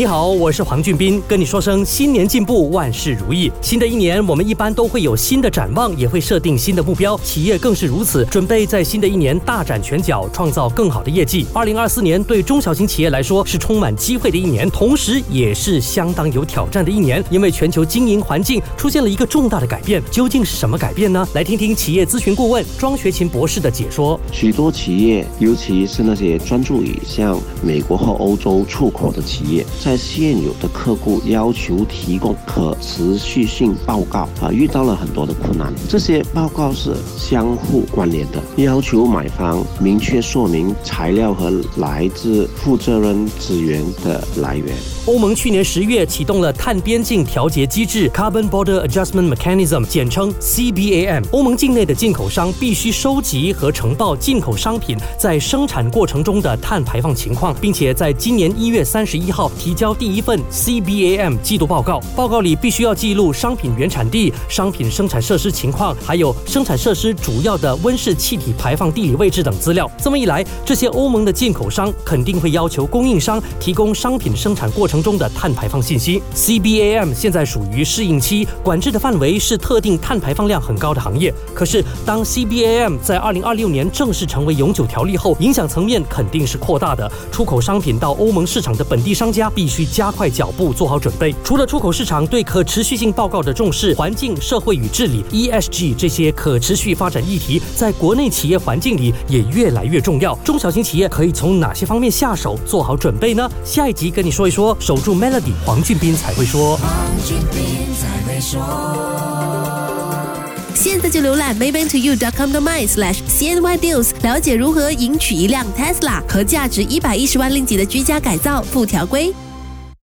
你好，我是黄俊斌，跟你说声新年进步，万事如意。新的一年，我们一般都会有新的展望，也会设定新的目标，企业更是如此，准备在新的一年大展拳脚，创造更好的业绩。二零二四年对中小型企业来说是充满机会的一年，同时也是相当有挑战的一年，因为全球经营环境出现了一个重大的改变。究竟是什么改变呢？来听听企业咨询顾问庄学勤博士的解说。许多企业，尤其是那些专注于向美国和欧洲出口的企业。在现有的客户要求提供可持续性报告啊，遇到了很多的困难。这些报告是相互关联的，要求买方明确说明材料和来自负责任资源的来源。欧盟去年十月启动了碳边境调节机制 （Carbon Border Adjustment Mechanism），简称 CBAM。欧盟境内的进口商必须收集和呈报进口商品在生产过程中的碳排放情况，并且在今年一月三十一号提交第一份 CBAM 季度报告。报告里必须要记录商品原产地、商品生产设施情况，还有生产设施主要的温室气体排放地理位置等资料。这么一来，这些欧盟的进口商肯定会要求供应商提供商品生产过程。程中的碳排放信息，CBAM 现在属于适应期，管制的范围是特定碳排放量很高的行业。可是，当 CBAM 在二零二六年正式成为永久条例后，影响层面肯定是扩大的。出口商品到欧盟市场的本地商家必须加快脚步，做好准备。除了出口市场对可持续性报告的重视，环境、社会与治理 （ESG） 这些可持续发展议题，在国内企业环境里也越来越重要。中小型企业可以从哪些方面下手做好准备呢？下一集跟你说一说。守住 Melody，黄俊斌才会说。现在就浏览 maybanktoyou.com.my/cnydeals，了解如何赢取一辆 Tesla 和价值一百一十万令吉的居家改造附条规。